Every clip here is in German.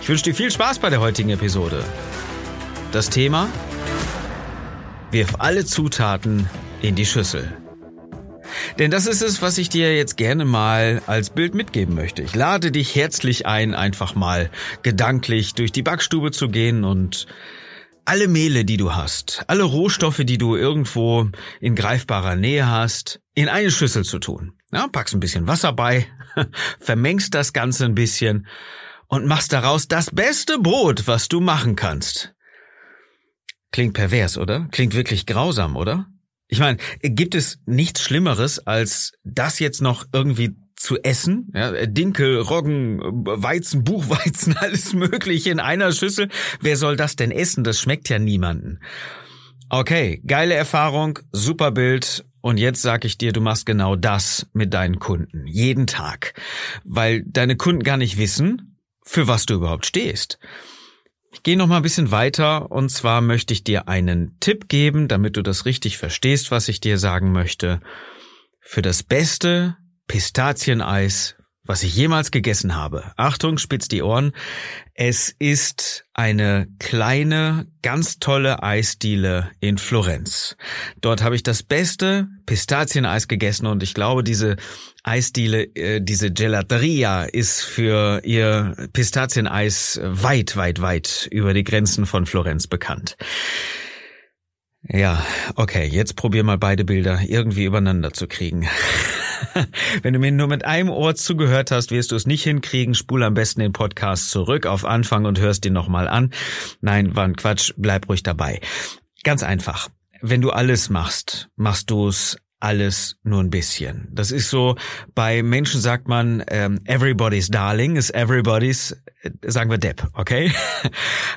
Ich wünsche dir viel Spaß bei der heutigen Episode. Das Thema? Wirf alle Zutaten in die Schüssel. Denn das ist es, was ich dir jetzt gerne mal als Bild mitgeben möchte. Ich lade dich herzlich ein, einfach mal gedanklich durch die Backstube zu gehen und alle Mehle, die du hast, alle Rohstoffe, die du irgendwo in greifbarer Nähe hast, in eine Schüssel zu tun. Ja, packst ein bisschen Wasser bei, vermengst das Ganze ein bisschen und machst daraus das beste Brot, was du machen kannst. Klingt pervers, oder? Klingt wirklich grausam, oder? Ich meine, gibt es nichts Schlimmeres, als das jetzt noch irgendwie zu essen? Ja, Dinkel, Roggen, Weizen, Buchweizen, alles Mögliche in einer Schüssel. Wer soll das denn essen? Das schmeckt ja niemanden. Okay, geile Erfahrung, super Bild. Und jetzt sag ich dir, du machst genau das mit deinen Kunden. Jeden Tag. Weil deine Kunden gar nicht wissen, für was du überhaupt stehst. Ich gehe noch mal ein bisschen weiter und zwar möchte ich dir einen Tipp geben, damit du das richtig verstehst, was ich dir sagen möchte. Für das beste Pistazieneis was ich jemals gegessen habe. Achtung, spitz die Ohren. Es ist eine kleine, ganz tolle Eisdiele in Florenz. Dort habe ich das beste Pistazieneis gegessen und ich glaube, diese Eisdiele, äh, diese Gelateria ist für ihr Pistazieneis weit, weit, weit über die Grenzen von Florenz bekannt. Ja, okay, jetzt probier mal beide Bilder irgendwie übereinander zu kriegen. Wenn du mir nur mit einem Ohr zugehört hast, wirst du es nicht hinkriegen. Spul am besten den Podcast zurück auf Anfang und hörst ihn nochmal an. Nein, war ein Quatsch. Bleib ruhig dabei. Ganz einfach. Wenn du alles machst, machst du es alles nur ein bisschen. Das ist so, bei Menschen sagt man, ähm, everybody's darling is everybody's, äh, sagen wir Depp, okay?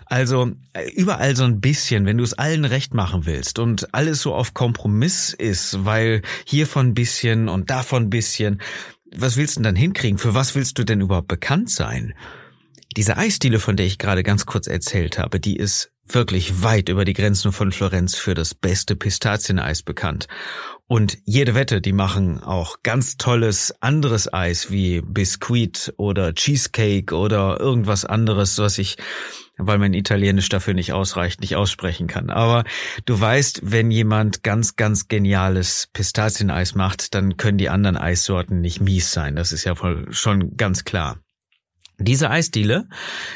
Also äh, überall so ein bisschen, wenn du es allen recht machen willst und alles so auf Kompromiss ist, weil hiervon bisschen und davon bisschen, was willst du denn dann hinkriegen? Für was willst du denn überhaupt bekannt sein? Diese Eisdiele, von der ich gerade ganz kurz erzählt habe, die ist wirklich weit über die Grenzen von Florenz für das beste Pistazieneis bekannt. Und jede Wette, die machen auch ganz tolles anderes Eis wie Biscuit oder Cheesecake oder irgendwas anderes, was ich, weil mein Italienisch dafür nicht ausreicht, nicht aussprechen kann. Aber du weißt, wenn jemand ganz, ganz geniales Pistazieneis macht, dann können die anderen Eissorten nicht mies sein. Das ist ja schon ganz klar. Diese Eisdiele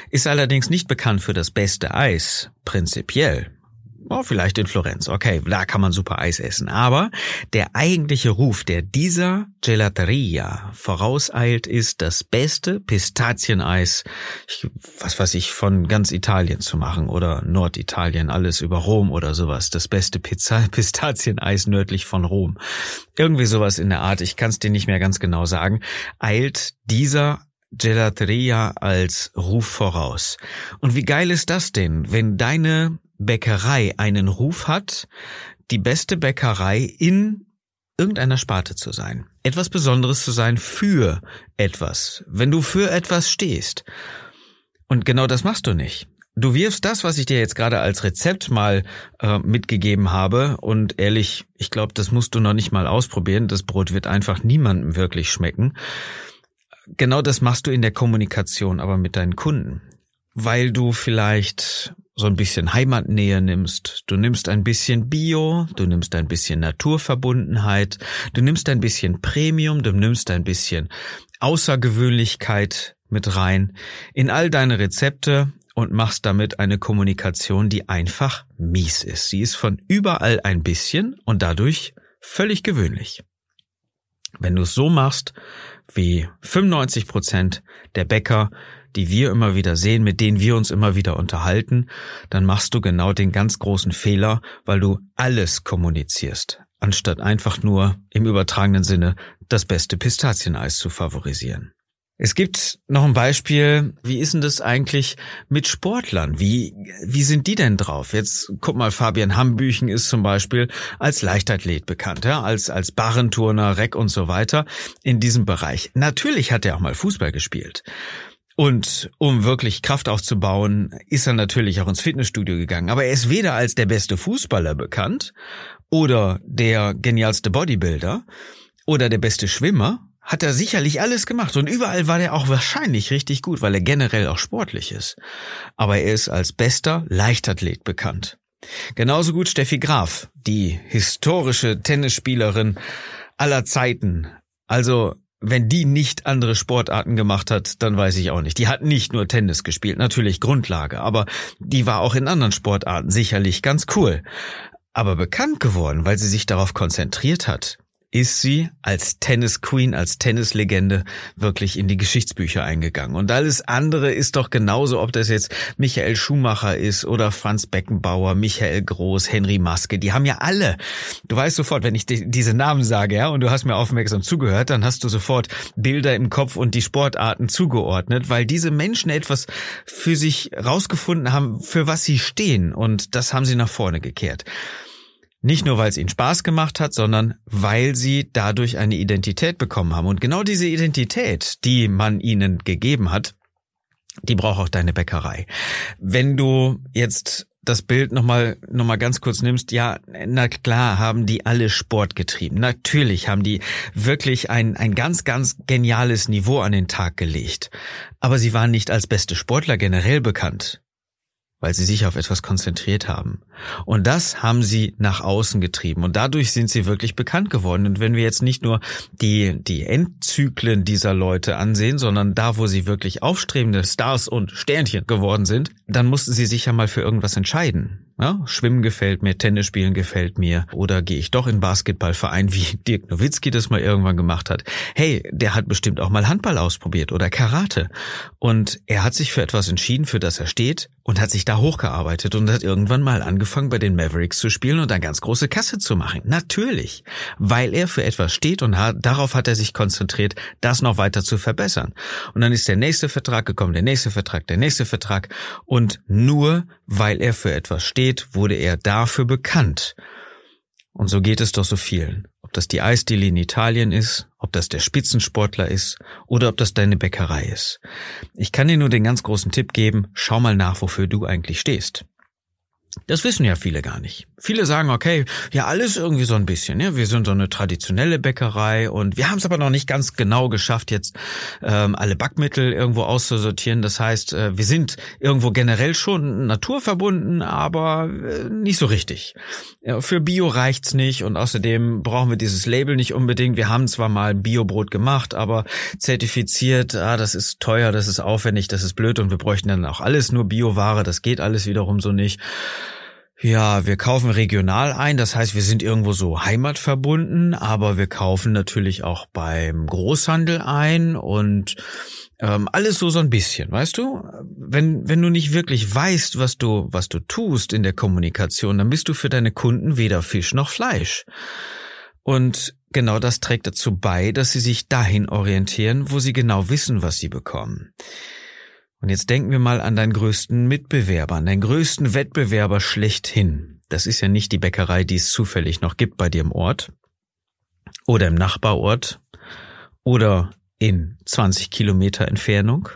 ist allerdings nicht bekannt für das beste Eis, prinzipiell. Oh, vielleicht in Florenz. Okay, da kann man super Eis essen. Aber der eigentliche Ruf, der dieser Gelateria vorauseilt, ist das beste Pistazieneis, was weiß ich, von ganz Italien zu machen oder Norditalien, alles über Rom oder sowas. Das beste Pizza, Pistazieneis nördlich von Rom. Irgendwie sowas in der Art, ich kann es dir nicht mehr ganz genau sagen, eilt dieser Gelateria als Ruf voraus. Und wie geil ist das denn, wenn deine Bäckerei einen Ruf hat, die beste Bäckerei in irgendeiner Sparte zu sein, etwas Besonderes zu sein für etwas, wenn du für etwas stehst. Und genau das machst du nicht. Du wirfst das, was ich dir jetzt gerade als Rezept mal äh, mitgegeben habe, und ehrlich, ich glaube, das musst du noch nicht mal ausprobieren. Das Brot wird einfach niemandem wirklich schmecken. Genau das machst du in der Kommunikation, aber mit deinen Kunden, weil du vielleicht so ein bisschen Heimatnähe nimmst, du nimmst ein bisschen Bio, du nimmst ein bisschen Naturverbundenheit, du nimmst ein bisschen Premium, du nimmst ein bisschen Außergewöhnlichkeit mit rein in all deine Rezepte und machst damit eine Kommunikation, die einfach mies ist. Sie ist von überall ein bisschen und dadurch völlig gewöhnlich. Wenn du es so machst, wie 95 Prozent der Bäcker die wir immer wieder sehen, mit denen wir uns immer wieder unterhalten, dann machst du genau den ganz großen Fehler, weil du alles kommunizierst, anstatt einfach nur im übertragenen Sinne das beste Pistazieneis zu favorisieren. Es gibt noch ein Beispiel, wie ist denn das eigentlich mit Sportlern? Wie, wie sind die denn drauf? Jetzt guck mal, Fabian Hambüchen ist zum Beispiel als Leichtathlet bekannt, ja, als, als Barrenturner, Reck und so weiter in diesem Bereich. Natürlich hat er auch mal Fußball gespielt. Und um wirklich Kraft aufzubauen, ist er natürlich auch ins Fitnessstudio gegangen. Aber er ist weder als der beste Fußballer bekannt oder der genialste Bodybuilder oder der beste Schwimmer hat er sicherlich alles gemacht und überall war er auch wahrscheinlich richtig gut, weil er generell auch sportlich ist. Aber er ist als bester Leichtathlet bekannt. Genauso gut Steffi Graf, die historische Tennisspielerin aller Zeiten. Also, wenn die nicht andere Sportarten gemacht hat, dann weiß ich auch nicht. Die hat nicht nur Tennis gespielt, natürlich Grundlage, aber die war auch in anderen Sportarten sicherlich ganz cool. Aber bekannt geworden, weil sie sich darauf konzentriert hat, ist sie als Tennis Queen, als Tennislegende wirklich in die Geschichtsbücher eingegangen. Und alles andere ist doch genauso, ob das jetzt Michael Schumacher ist oder Franz Beckenbauer, Michael Groß, Henry Maske. Die haben ja alle. Du weißt sofort, wenn ich diese Namen sage, ja, und du hast mir aufmerksam zugehört, dann hast du sofort Bilder im Kopf und die Sportarten zugeordnet, weil diese Menschen etwas für sich rausgefunden haben, für was sie stehen. Und das haben sie nach vorne gekehrt. Nicht nur, weil es ihnen Spaß gemacht hat, sondern weil sie dadurch eine Identität bekommen haben. Und genau diese Identität, die man ihnen gegeben hat, die braucht auch deine Bäckerei. Wenn du jetzt das Bild nochmal noch mal ganz kurz nimmst, ja, na klar haben die alle Sport getrieben. Natürlich haben die wirklich ein, ein ganz, ganz geniales Niveau an den Tag gelegt. Aber sie waren nicht als beste Sportler generell bekannt weil sie sich auf etwas konzentriert haben. Und das haben sie nach außen getrieben und dadurch sind sie wirklich bekannt geworden. Und wenn wir jetzt nicht nur die, die Endzyklen dieser Leute ansehen, sondern da, wo sie wirklich aufstrebende Stars und Sternchen geworden sind, dann mussten sie sich ja mal für irgendwas entscheiden. Ja, Schwimmen gefällt mir, Tennis spielen gefällt mir oder gehe ich doch in Basketballverein, wie Dirk Nowitzki das mal irgendwann gemacht hat. Hey, der hat bestimmt auch mal Handball ausprobiert oder Karate und er hat sich für etwas entschieden, für das er steht und hat sich da hochgearbeitet und hat irgendwann mal angefangen bei den Mavericks zu spielen und eine ganz große Kasse zu machen. Natürlich, weil er für etwas steht und hat, darauf hat er sich konzentriert, das noch weiter zu verbessern. Und dann ist der nächste Vertrag gekommen, der nächste Vertrag, der nächste Vertrag und nur weil er für etwas steht, wurde er dafür bekannt. Und so geht es doch so vielen. Ob das die Eisdiele in Italien ist, ob das der Spitzensportler ist oder ob das deine Bäckerei ist. Ich kann dir nur den ganz großen Tipp geben, schau mal nach, wofür du eigentlich stehst. Das wissen ja viele gar nicht. Viele sagen, okay, ja, alles irgendwie so ein bisschen. Ja, wir sind so eine traditionelle Bäckerei und wir haben es aber noch nicht ganz genau geschafft, jetzt ähm, alle Backmittel irgendwo auszusortieren. Das heißt, äh, wir sind irgendwo generell schon naturverbunden, aber äh, nicht so richtig. Ja, für Bio reicht's nicht und außerdem brauchen wir dieses Label nicht unbedingt. Wir haben zwar mal Biobrot gemacht, aber zertifiziert, ah, das ist teuer, das ist aufwendig, das ist blöd und wir bräuchten dann auch alles nur Bioware. Das geht alles wiederum so nicht. Ja, wir kaufen regional ein, das heißt, wir sind irgendwo so heimatverbunden, aber wir kaufen natürlich auch beim Großhandel ein und ähm, alles so so ein bisschen, weißt du? Wenn wenn du nicht wirklich weißt, was du was du tust in der Kommunikation, dann bist du für deine Kunden weder Fisch noch Fleisch. Und genau das trägt dazu bei, dass sie sich dahin orientieren, wo sie genau wissen, was sie bekommen. Und jetzt denken wir mal an deinen größten Mitbewerber, an deinen größten Wettbewerber schlechthin. Das ist ja nicht die Bäckerei, die es zufällig noch gibt bei dir im Ort oder im Nachbarort oder in 20 Kilometer Entfernung.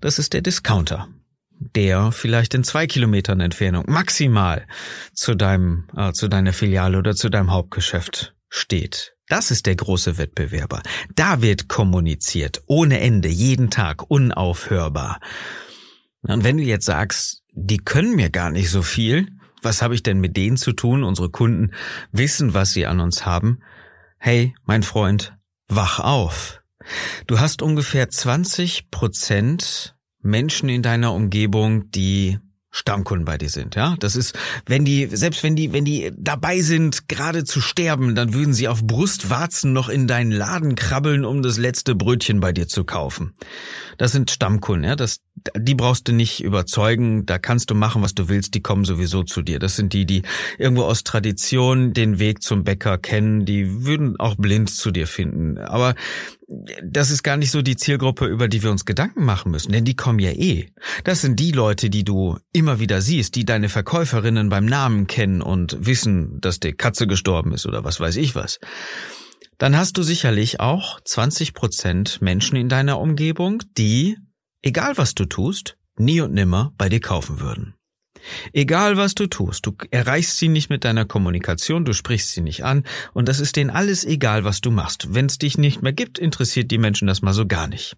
Das ist der Discounter, der vielleicht in zwei Kilometern Entfernung maximal zu deinem, äh, zu deiner Filiale oder zu deinem Hauptgeschäft steht. Das ist der große Wettbewerber. Da wird kommuniziert, ohne Ende, jeden Tag, unaufhörbar. Und wenn du jetzt sagst, die können mir gar nicht so viel, was habe ich denn mit denen zu tun? Unsere Kunden wissen, was sie an uns haben. Hey, mein Freund, wach auf. Du hast ungefähr 20 Prozent Menschen in deiner Umgebung, die Stammkunden bei dir sind, ja. Das ist, wenn die, selbst wenn die, wenn die dabei sind, gerade zu sterben, dann würden sie auf Brustwarzen noch in deinen Laden krabbeln, um das letzte Brötchen bei dir zu kaufen. Das sind Stammkunden, ja. Das, die brauchst du nicht überzeugen. Da kannst du machen, was du willst. Die kommen sowieso zu dir. Das sind die, die irgendwo aus Tradition den Weg zum Bäcker kennen. Die würden auch blind zu dir finden. Aber das ist gar nicht so die Zielgruppe, über die wir uns Gedanken machen müssen, denn die kommen ja eh. Das sind die Leute, die du immer wieder siehst, die deine Verkäuferinnen beim Namen kennen und wissen, dass die Katze gestorben ist oder was weiß ich was. Dann hast du sicherlich auch 20 Prozent Menschen in deiner Umgebung, die, egal was du tust, nie und nimmer bei dir kaufen würden. Egal was du tust, du erreichst sie nicht mit deiner Kommunikation, du sprichst sie nicht an und das ist denen alles egal, was du machst. Wenn es dich nicht mehr gibt, interessiert die Menschen das mal so gar nicht.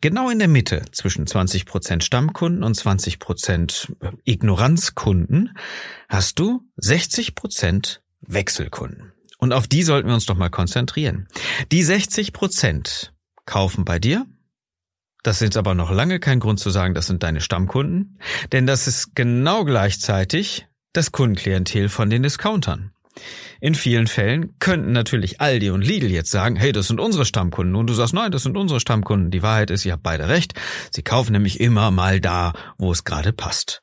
Genau in der Mitte zwischen 20% Stammkunden und 20% Ignoranzkunden hast du 60% Wechselkunden. Und auf die sollten wir uns doch mal konzentrieren. Die 60% kaufen bei dir, das ist aber noch lange kein Grund zu sagen, das sind deine Stammkunden, denn das ist genau gleichzeitig das Kundenklientel von den Discountern. In vielen Fällen könnten natürlich Aldi und Lidl jetzt sagen, hey, das sind unsere Stammkunden. Und du sagst, nein, das sind unsere Stammkunden. Die Wahrheit ist, ihr habt beide recht. Sie kaufen nämlich immer mal da, wo es gerade passt.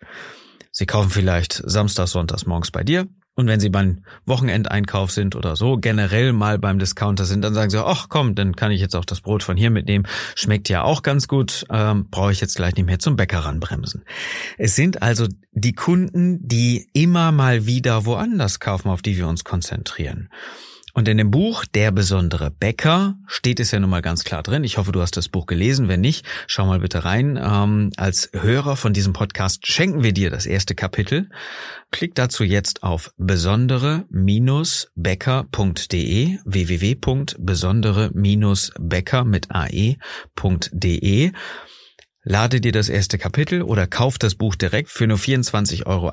Sie kaufen vielleicht samstags, sonntags morgens bei dir und wenn Sie beim Wochenendeinkauf sind oder so, generell mal beim Discounter sind, dann sagen Sie, ach komm, dann kann ich jetzt auch das Brot von hier mitnehmen. Schmeckt ja auch ganz gut, ähm, brauche ich jetzt gleich nicht mehr zum Bäcker ranbremsen. Es sind also die Kunden, die immer mal wieder woanders kaufen, auf die wir uns konzentrieren. Und in dem Buch Der besondere Bäcker steht es ja nun mal ganz klar drin. Ich hoffe, du hast das Buch gelesen. Wenn nicht, schau mal bitte rein. Ähm, als Hörer von diesem Podcast schenken wir dir das erste Kapitel. Klick dazu jetzt auf besondere-bäcker.de www.besondere-bäcker mit ae.de Lade dir das erste Kapitel oder kauf das Buch direkt. Für nur 24,80 Euro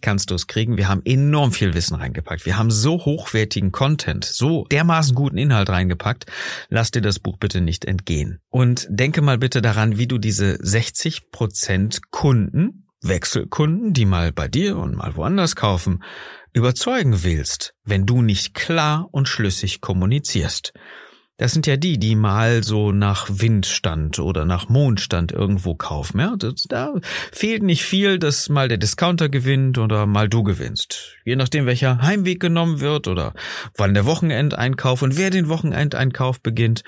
kannst du es kriegen. Wir haben enorm viel Wissen reingepackt. Wir haben so hochwertigen Content, so dermaßen guten Inhalt reingepackt. Lass dir das Buch bitte nicht entgehen. Und denke mal bitte daran, wie du diese 60 Prozent Kunden, Wechselkunden, die mal bei dir und mal woanders kaufen, überzeugen willst, wenn du nicht klar und schlüssig kommunizierst. Das sind ja die, die mal so nach Windstand oder nach Mondstand irgendwo kaufen. Ja, da fehlt nicht viel, dass mal der Discounter gewinnt oder mal du gewinnst. Je nachdem, welcher Heimweg genommen wird oder wann der Wochenendeinkauf und wer den Wochenendeinkauf beginnt.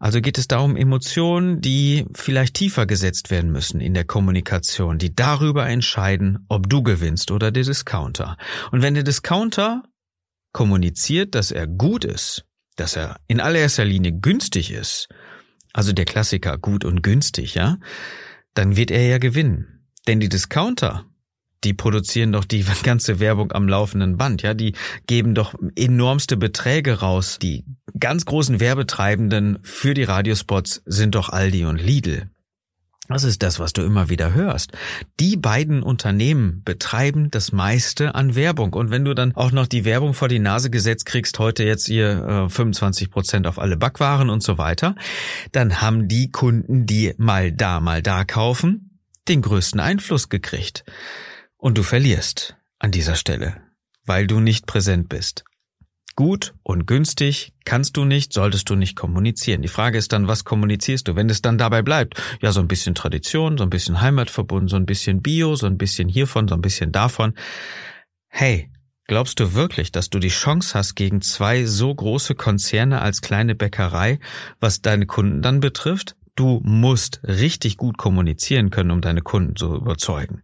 Also geht es darum, Emotionen, die vielleicht tiefer gesetzt werden müssen in der Kommunikation, die darüber entscheiden, ob du gewinnst oder der Discounter. Und wenn der Discounter kommuniziert, dass er gut ist, dass er in allererster Linie günstig ist, also der Klassiker gut und günstig, ja, dann wird er ja gewinnen. Denn die Discounter, die produzieren doch die ganze Werbung am laufenden Band, ja, die geben doch enormste Beträge raus. Die ganz großen Werbetreibenden für die Radiospots sind doch Aldi und Lidl. Das ist das, was du immer wieder hörst. Die beiden Unternehmen betreiben das meiste an Werbung. Und wenn du dann auch noch die Werbung vor die Nase gesetzt kriegst, heute jetzt hier äh, 25 Prozent auf alle Backwaren und so weiter, dann haben die Kunden, die mal da, mal da kaufen, den größten Einfluss gekriegt. Und du verlierst an dieser Stelle, weil du nicht präsent bist. Gut und günstig kannst du nicht, solltest du nicht kommunizieren. Die Frage ist dann, was kommunizierst du? Wenn es dann dabei bleibt, ja, so ein bisschen Tradition, so ein bisschen Heimatverbund, so ein bisschen Bio, so ein bisschen hiervon, so ein bisschen davon. Hey, glaubst du wirklich, dass du die Chance hast gegen zwei so große Konzerne als kleine Bäckerei, was deine Kunden dann betrifft? Du musst richtig gut kommunizieren können, um deine Kunden zu überzeugen.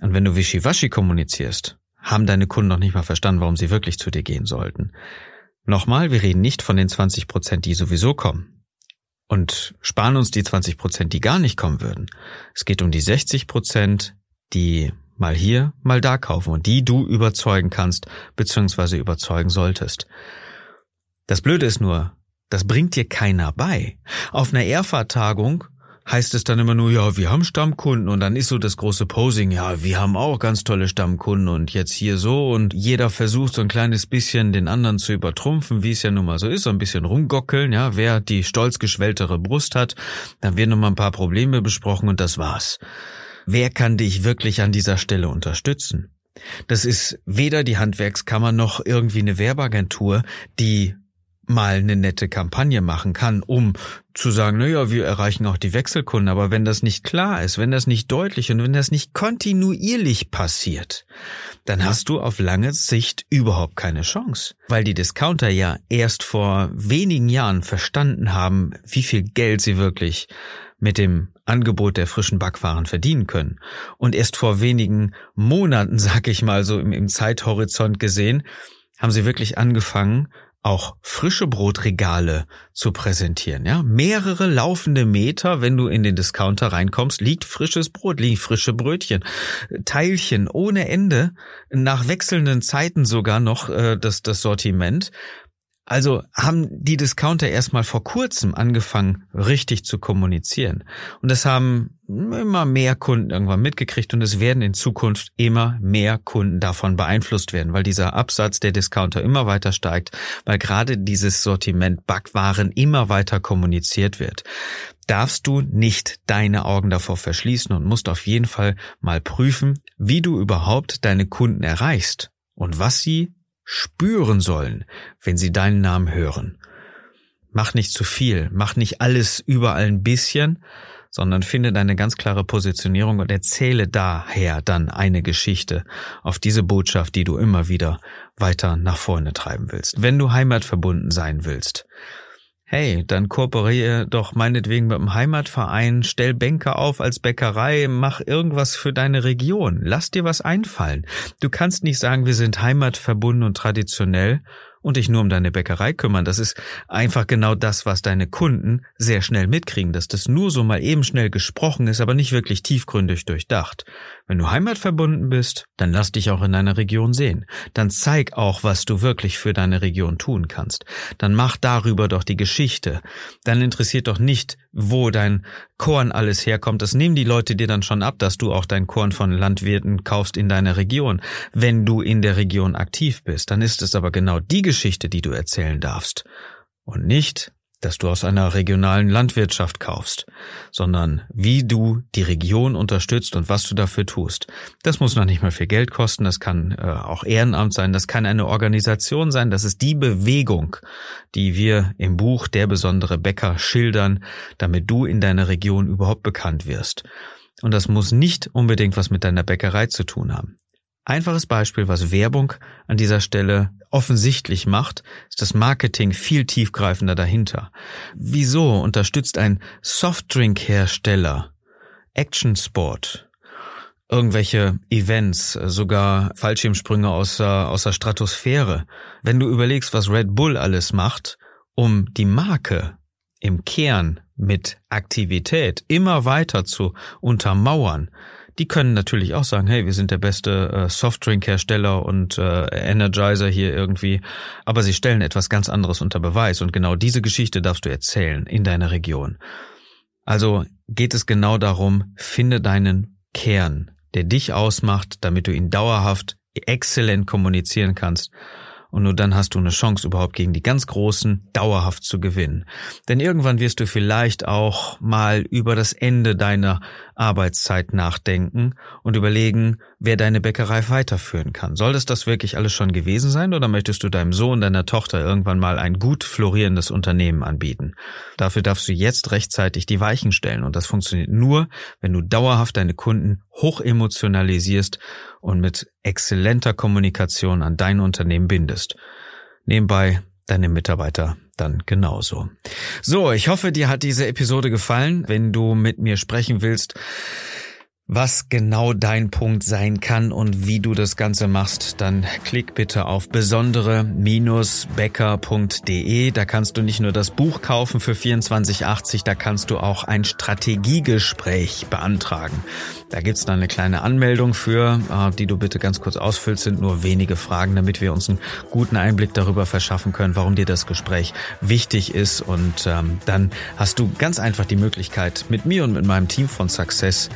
Und wenn du wischiwaschi kommunizierst, haben deine Kunden noch nicht mal verstanden, warum sie wirklich zu dir gehen sollten. Nochmal, wir reden nicht von den 20 Prozent, die sowieso kommen. Und sparen uns die 20 Prozent, die gar nicht kommen würden. Es geht um die 60 Prozent, die mal hier, mal da kaufen und die du überzeugen kannst, beziehungsweise überzeugen solltest. Das Blöde ist nur, das bringt dir keiner bei. Auf einer Erfahrtagung heißt es dann immer nur, ja, wir haben Stammkunden und dann ist so das große Posing, ja, wir haben auch ganz tolle Stammkunden und jetzt hier so und jeder versucht so ein kleines bisschen den anderen zu übertrumpfen, wie es ja nun mal so ist, so ein bisschen rumgockeln, ja, wer die stolz geschwelltere Brust hat, dann werden noch mal ein paar Probleme besprochen und das war's. Wer kann dich wirklich an dieser Stelle unterstützen? Das ist weder die Handwerkskammer noch irgendwie eine Werbeagentur, die mal eine nette Kampagne machen kann, um zu sagen, naja, wir erreichen auch die Wechselkunden, aber wenn das nicht klar ist, wenn das nicht deutlich und wenn das nicht kontinuierlich passiert, dann hast du auf lange Sicht überhaupt keine Chance, weil die Discounter ja erst vor wenigen Jahren verstanden haben, wie viel Geld sie wirklich mit dem Angebot der frischen Backwaren verdienen können. Und erst vor wenigen Monaten, sag ich mal so im, im Zeithorizont gesehen, haben sie wirklich angefangen, auch frische Brotregale zu präsentieren. Ja, mehrere laufende Meter, wenn du in den Discounter reinkommst, liegt frisches Brot, liegen frische Brötchen, Teilchen ohne Ende, nach wechselnden Zeiten sogar noch äh, das, das Sortiment. Also haben die Discounter erstmal vor kurzem angefangen, richtig zu kommunizieren. Und das haben immer mehr Kunden irgendwann mitgekriegt und es werden in Zukunft immer mehr Kunden davon beeinflusst werden, weil dieser Absatz der Discounter immer weiter steigt, weil gerade dieses Sortiment Backwaren immer weiter kommuniziert wird. Darfst du nicht deine Augen davor verschließen und musst auf jeden Fall mal prüfen, wie du überhaupt deine Kunden erreichst und was sie spüren sollen, wenn sie deinen Namen hören. Mach nicht zu viel, mach nicht alles überall ein bisschen, sondern finde deine ganz klare Positionierung und erzähle daher dann eine Geschichte auf diese Botschaft, die du immer wieder weiter nach vorne treiben willst. Wenn du heimatverbunden sein willst, Hey, dann kooperiere doch meinetwegen mit dem Heimatverein, stell Bänke auf als Bäckerei, mach irgendwas für deine Region, lass dir was einfallen. Du kannst nicht sagen, wir sind heimatverbunden und traditionell und dich nur um deine Bäckerei kümmern. Das ist einfach genau das, was deine Kunden sehr schnell mitkriegen, dass das nur so mal eben schnell gesprochen ist, aber nicht wirklich tiefgründig durchdacht. Wenn du heimatverbunden bist, dann lass dich auch in deiner Region sehen. Dann zeig auch, was du wirklich für deine Region tun kannst. Dann mach darüber doch die Geschichte. Dann interessiert doch nicht, wo dein Korn alles herkommt. Das nehmen die Leute dir dann schon ab, dass du auch dein Korn von Landwirten kaufst in deiner Region. Wenn du in der Region aktiv bist, dann ist es aber genau die Geschichte, die du erzählen darfst. Und nicht, dass du aus einer regionalen Landwirtschaft kaufst, sondern wie du die Region unterstützt und was du dafür tust. Das muss noch nicht mal viel Geld kosten, das kann äh, auch Ehrenamt sein, das kann eine Organisation sein, das ist die Bewegung, die wir im Buch Der besondere Bäcker schildern, damit du in deiner Region überhaupt bekannt wirst. Und das muss nicht unbedingt was mit deiner Bäckerei zu tun haben. Einfaches Beispiel, was Werbung an dieser Stelle offensichtlich macht, ist das Marketing viel tiefgreifender dahinter. Wieso unterstützt ein Softdrink-Hersteller Action Sport irgendwelche Events, sogar Fallschirmsprünge aus, aus der Stratosphäre? Wenn du überlegst, was Red Bull alles macht, um die Marke im Kern mit Aktivität immer weiter zu untermauern, die können natürlich auch sagen, hey, wir sind der beste äh, Softdrink-Hersteller und äh, Energizer hier irgendwie, aber sie stellen etwas ganz anderes unter Beweis und genau diese Geschichte darfst du erzählen in deiner Region. Also geht es genau darum, finde deinen Kern, der dich ausmacht, damit du ihn dauerhaft exzellent kommunizieren kannst und nur dann hast du eine Chance, überhaupt gegen die ganz Großen dauerhaft zu gewinnen. Denn irgendwann wirst du vielleicht auch mal über das Ende deiner Arbeitszeit nachdenken und überlegen, wer deine Bäckerei weiterführen kann. Soll das das wirklich alles schon gewesen sein oder möchtest du deinem Sohn, deiner Tochter irgendwann mal ein gut florierendes Unternehmen anbieten? Dafür darfst du jetzt rechtzeitig die Weichen stellen und das funktioniert nur, wenn du dauerhaft deine Kunden hoch emotionalisierst und mit exzellenter Kommunikation an dein Unternehmen bindest. Nebenbei deine Mitarbeiter dann genauso. So, ich hoffe, dir hat diese Episode gefallen. Wenn du mit mir sprechen willst, was genau dein Punkt sein kann und wie du das Ganze machst, dann klick bitte auf besondere-becker.de. Da kannst du nicht nur das Buch kaufen für 24,80, da kannst du auch ein Strategiegespräch beantragen. Da gibt's dann eine kleine Anmeldung für, äh, die du bitte ganz kurz ausfüllst, sind nur wenige Fragen, damit wir uns einen guten Einblick darüber verschaffen können, warum dir das Gespräch wichtig ist. Und ähm, dann hast du ganz einfach die Möglichkeit, mit mir und mit meinem Team von Success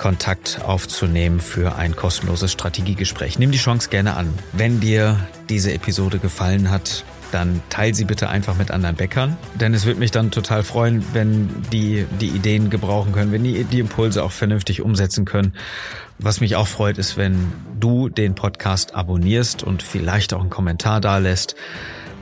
Kontakt aufzunehmen für ein kostenloses Strategiegespräch. Nimm die Chance gerne an. Wenn dir diese Episode gefallen hat, dann teil sie bitte einfach mit anderen Bäckern, denn es würde mich dann total freuen, wenn die die Ideen gebrauchen können, wenn die die Impulse auch vernünftig umsetzen können. Was mich auch freut, ist, wenn du den Podcast abonnierst und vielleicht auch einen Kommentar da lässt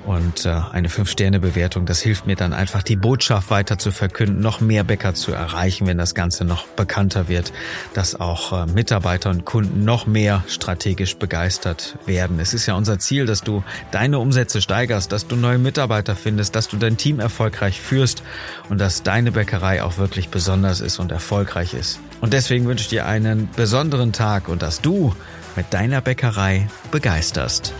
Und äh, eine 5-Sterne-Bewertung, das hilft mir dann einfach, die Botschaft weiter zu verkünden, noch mehr Bäcker zu erreichen, wenn das Ganze noch bekannter wird, dass auch äh, Mitarbeiter und Kunden noch mehr strategisch begeistert werden. Es ist ja unser Ziel, dass du deine Umsätze steigerst, dass du neue Mitarbeiter findest, dass du dein Team erfolgreich führst und dass deine Bäckerei auch wirklich besonders ist und erfolgreich ist. Und deswegen wünsche ich dir einen besonderen Tag und dass du mit deiner Bäckerei begeisterst.